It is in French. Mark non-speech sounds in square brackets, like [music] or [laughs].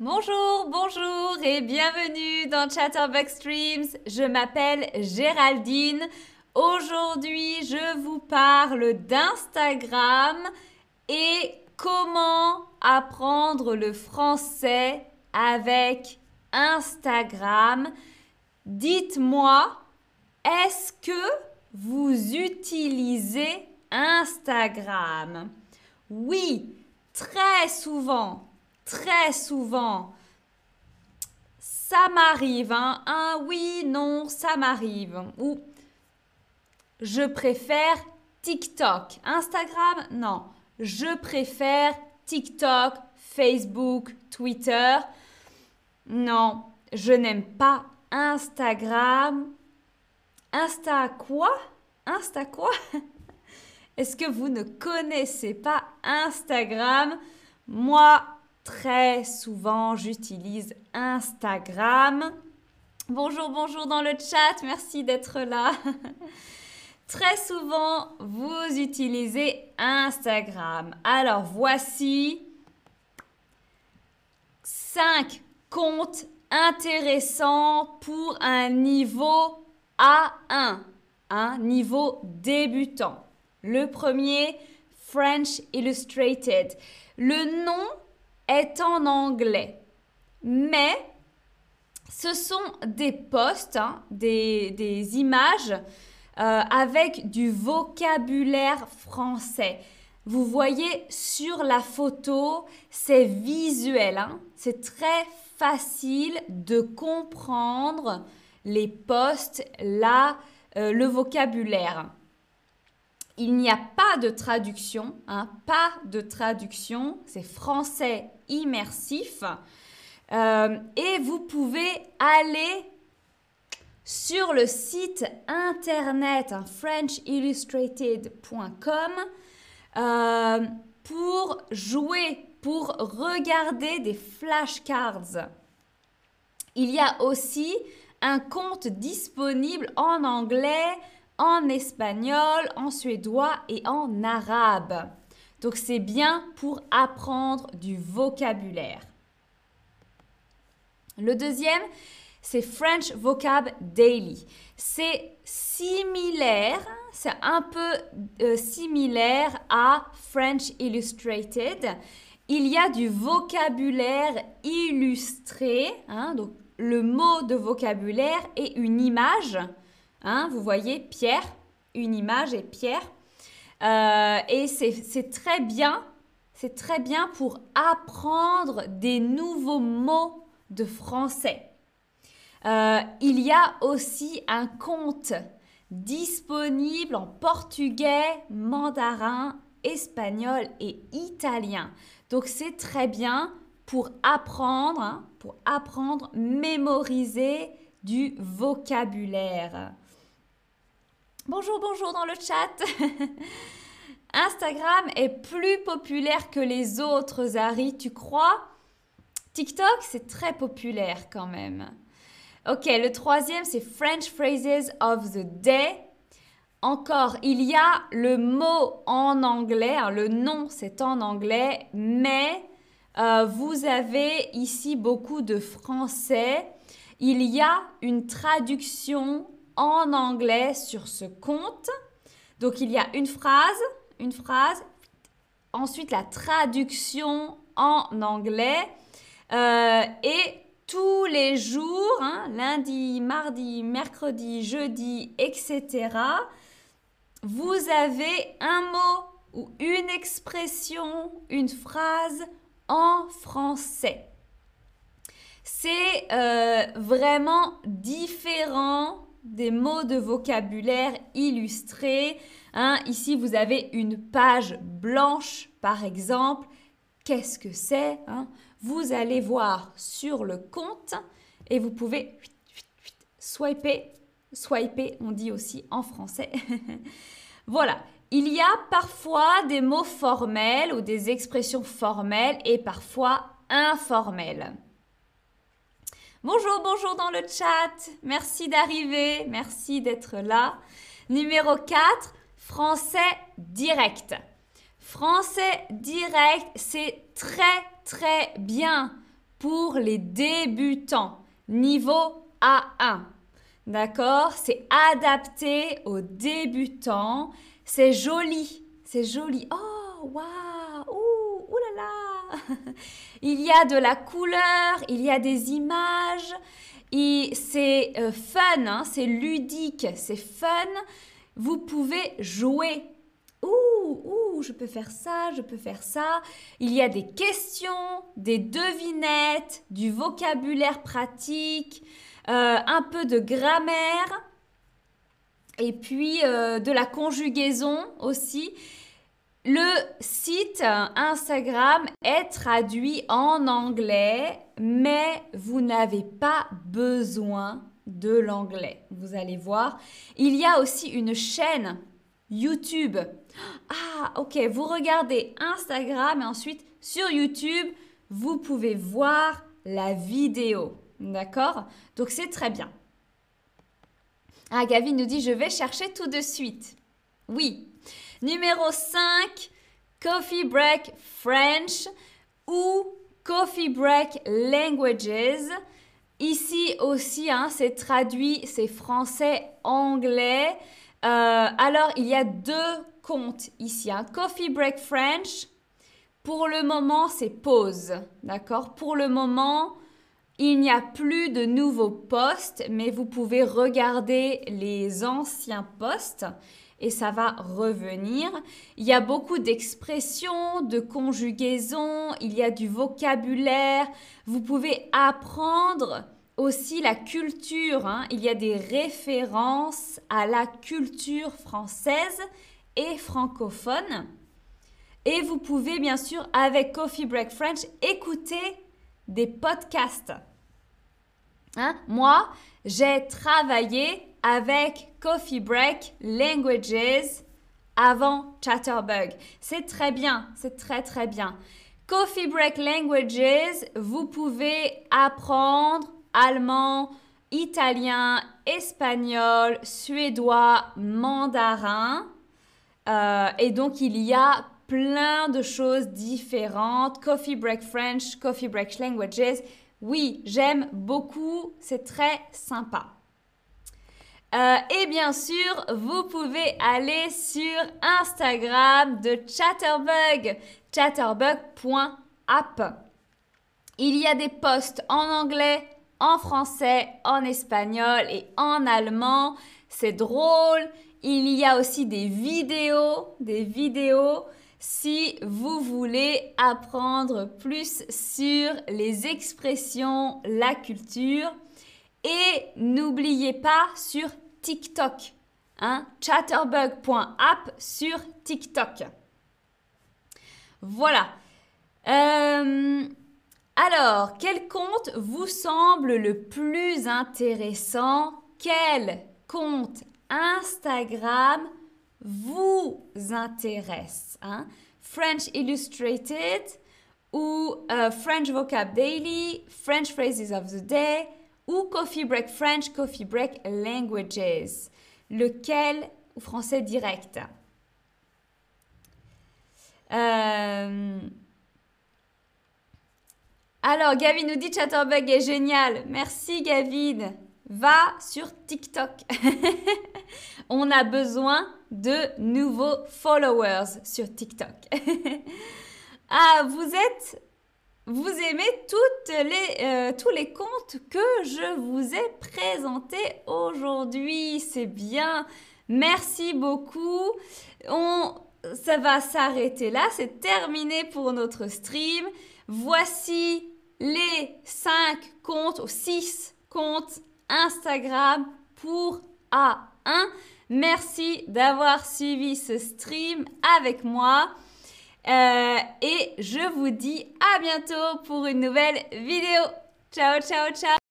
Bonjour, bonjour et bienvenue dans Chatterbox Streams. Je m'appelle Géraldine. Aujourd'hui, je vous parle d'Instagram et comment apprendre le français avec Instagram. Dites-moi, est-ce que vous utilisez Instagram? Oui, très souvent très souvent. Ça m'arrive, hein. Un oui, non, ça m'arrive. Ou je préfère TikTok. Instagram, non. Je préfère TikTok, Facebook, Twitter. Non, je n'aime pas Instagram. Insta quoi? Insta quoi? [laughs] Est-ce que vous ne connaissez pas Instagram? Moi, Très souvent, j'utilise Instagram. Bonjour, bonjour dans le chat, merci d'être là. [laughs] Très souvent, vous utilisez Instagram. Alors, voici 5 comptes intéressants pour un niveau A1, un niveau débutant. Le premier, French Illustrated. Le nom est en anglais. Mais ce sont des posts, hein, des, images euh, avec du vocabulaire français. Vous voyez sur la photo, c'est visuel. Hein. c'est très facile de comprendre les posts, là, euh, le vocabulaire il n'y a pas de traduction, hein, pas de traduction, c'est français immersif. Euh, et vous pouvez aller sur le site internet hein, frenchillustrated.com euh, pour jouer, pour regarder des flashcards. Il y a aussi un compte disponible en anglais, en espagnol, en suédois et en arabe. Donc c'est bien pour apprendre du vocabulaire. Le deuxième, c'est French Vocab Daily. C'est similaire, c'est un peu euh, similaire à French Illustrated. Il y a du vocabulaire illustré, hein, donc le mot de vocabulaire et une image Hein, vous voyez Pierre, une image et Pierre. Euh, et c'est très bien, c'est très bien pour apprendre des nouveaux mots de français. Euh, il y a aussi un compte disponible en portugais, mandarin, espagnol et italien. Donc c'est très bien pour apprendre, hein, pour apprendre, mémoriser du vocabulaire. Bonjour, bonjour dans le chat. [laughs] Instagram est plus populaire que les autres, Zari, tu crois? TikTok, c'est très populaire quand même. Ok, le troisième, c'est French Phrases of the Day. Encore, il y a le mot en anglais, hein, le nom c'est en anglais, mais euh, vous avez ici beaucoup de français. Il y a une traduction en anglais sur ce compte. Donc il y a une phrase, une phrase, ensuite la traduction en anglais euh, et tous les jours, hein, lundi, mardi, mercredi, jeudi, etc., vous avez un mot ou une expression, une phrase en français. C'est euh, vraiment différent des mots de vocabulaire illustrés. Hein. Ici, vous avez une page blanche, par exemple. Qu'est-ce que c'est hein? Vous allez voir sur le compte et vous pouvez swiper, swiper, on dit aussi en français. [laughs] voilà. Il y a parfois des mots formels ou des expressions formelles et parfois informelles. Bonjour, bonjour dans le chat. Merci d'arriver, merci d'être là. Numéro 4, français direct. Français direct, c'est très très bien pour les débutants, niveau A1. D'accord? C'est adapté aux débutants. C'est joli. C'est joli. Oh, waouh [laughs] Il y a de la couleur, il y a des images. C'est euh, fun, hein, c'est ludique, c'est fun. Vous pouvez jouer. Ouh, ouh, je peux faire ça, je peux faire ça. Il y a des questions, des devinettes, du vocabulaire pratique. Euh, un peu de grammaire et puis euh, de la conjugaison aussi. Le site Instagram est traduit en anglais, mais vous n'avez pas besoin de l'anglais. Vous allez voir. Il y a aussi une chaîne YouTube. Ah, ok, vous regardez Instagram et ensuite sur YouTube, vous pouvez voir la vidéo. D'accord? Donc c'est très bien. Ah, Gavin nous dit je vais chercher tout de suite. Oui. Numéro 5, Coffee Break French ou Coffee Break Languages. Ici aussi, hein, c'est traduit, c'est français-anglais. Euh, alors, il y a deux comptes ici. Hein. Coffee Break French, pour le moment, c'est pause. D'accord? Pour le moment, il n'y a plus de nouveaux postes, mais vous pouvez regarder les anciens postes et ça va revenir. Il y a beaucoup d'expressions, de conjugaisons, il y a du vocabulaire. Vous pouvez apprendre aussi la culture. Hein. Il y a des références à la culture française et francophone. Et vous pouvez bien sûr, avec Coffee Break French, écouter des podcasts. Hein? Moi, j'ai travaillé avec Coffee Break Languages avant Chatterbug. C'est très bien, c'est très très bien. Coffee Break Languages, vous pouvez apprendre allemand, italien, espagnol, suédois, mandarin. Euh, et donc il y a plein de choses différentes. Coffee Break French, Coffee Break Languages. Oui, j'aime beaucoup, c'est très sympa. Euh, et bien sûr, vous pouvez aller sur Instagram de Chatterbug, chatterbug.app. Il y a des posts en anglais, en français, en espagnol et en allemand. C'est drôle. Il y a aussi des vidéos, des vidéos si vous voulez apprendre plus sur les expressions, la culture. Et n'oubliez pas sur TikTok, hein, chatterbug.app sur TikTok. Voilà. Euh, alors, quel compte vous semble le plus intéressant? Quel compte Instagram vous intéresse. Hein? French Illustrated ou euh, French Vocab Daily, French Phrases of the Day ou Coffee Break French, Coffee Break Languages. Lequel ou français direct? Euh, Alors, Gavin nous dit Chatterbug est génial. Merci, Gavin. Va sur TikTok. [laughs] On a besoin de nouveaux followers sur TikTok. [laughs] ah, vous êtes... Vous aimez euh, tous les comptes que je vous ai présentés aujourd'hui. C'est bien. Merci beaucoup. On, ça va s'arrêter là. C'est terminé pour notre stream. Voici les 5 comptes ou 6 comptes Instagram pour A1. Merci d'avoir suivi ce stream avec moi. Euh, et je vous dis à bientôt pour une nouvelle vidéo. Ciao, ciao, ciao